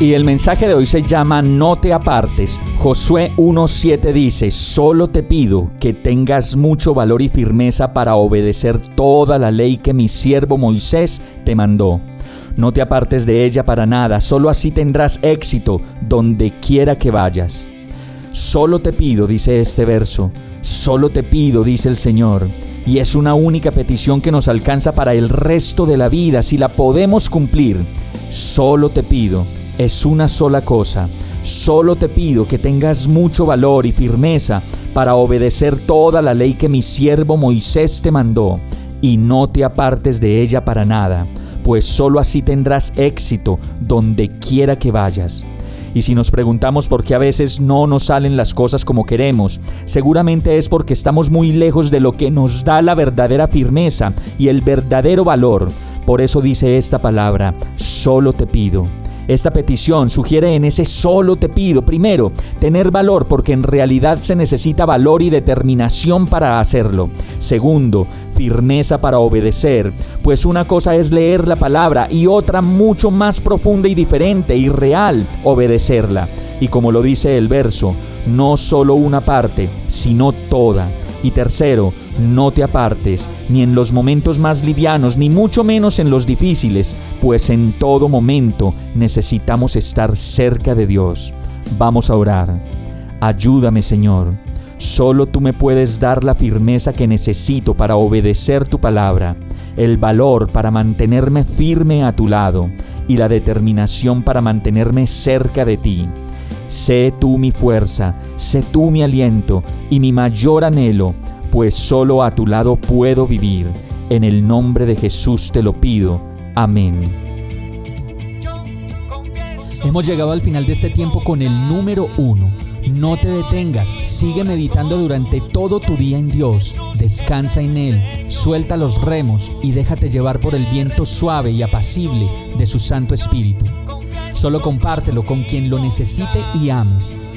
Y el mensaje de hoy se llama No te apartes. Josué 1.7 dice, solo te pido que tengas mucho valor y firmeza para obedecer toda la ley que mi siervo Moisés te mandó. No te apartes de ella para nada, solo así tendrás éxito donde quiera que vayas. Solo te pido, dice este verso, solo te pido, dice el Señor, y es una única petición que nos alcanza para el resto de la vida, si la podemos cumplir. Solo te pido, es una sola cosa, Solo te pido que tengas mucho valor y firmeza para obedecer toda la ley que mi siervo Moisés te mandó, y no te apartes de ella para nada, pues solo así tendrás éxito donde quiera que vayas. Y si nos preguntamos por qué a veces no nos salen las cosas como queremos, seguramente es porque estamos muy lejos de lo que nos da la verdadera firmeza y el verdadero valor. Por eso dice esta palabra, solo te pido esta petición sugiere en ese solo te pido, primero, tener valor porque en realidad se necesita valor y determinación para hacerlo. Segundo, firmeza para obedecer, pues una cosa es leer la palabra y otra mucho más profunda y diferente y real, obedecerla. Y como lo dice el verso, no solo una parte, sino toda. Y tercero, no te apartes, ni en los momentos más livianos, ni mucho menos en los difíciles, pues en todo momento necesitamos estar cerca de Dios. Vamos a orar. Ayúdame, Señor. Solo tú me puedes dar la firmeza que necesito para obedecer tu palabra, el valor para mantenerme firme a tu lado y la determinación para mantenerme cerca de ti. Sé tú mi fuerza, sé tú mi aliento y mi mayor anhelo, pues solo a tu lado puedo vivir. En el nombre de Jesús te lo pido. Amén. Hemos llegado al final de este tiempo con el número uno. No te detengas, sigue meditando durante todo tu día en Dios, descansa en Él, suelta los remos y déjate llevar por el viento suave y apacible de su Santo Espíritu. Solo compártelo con quien lo necesite y ames.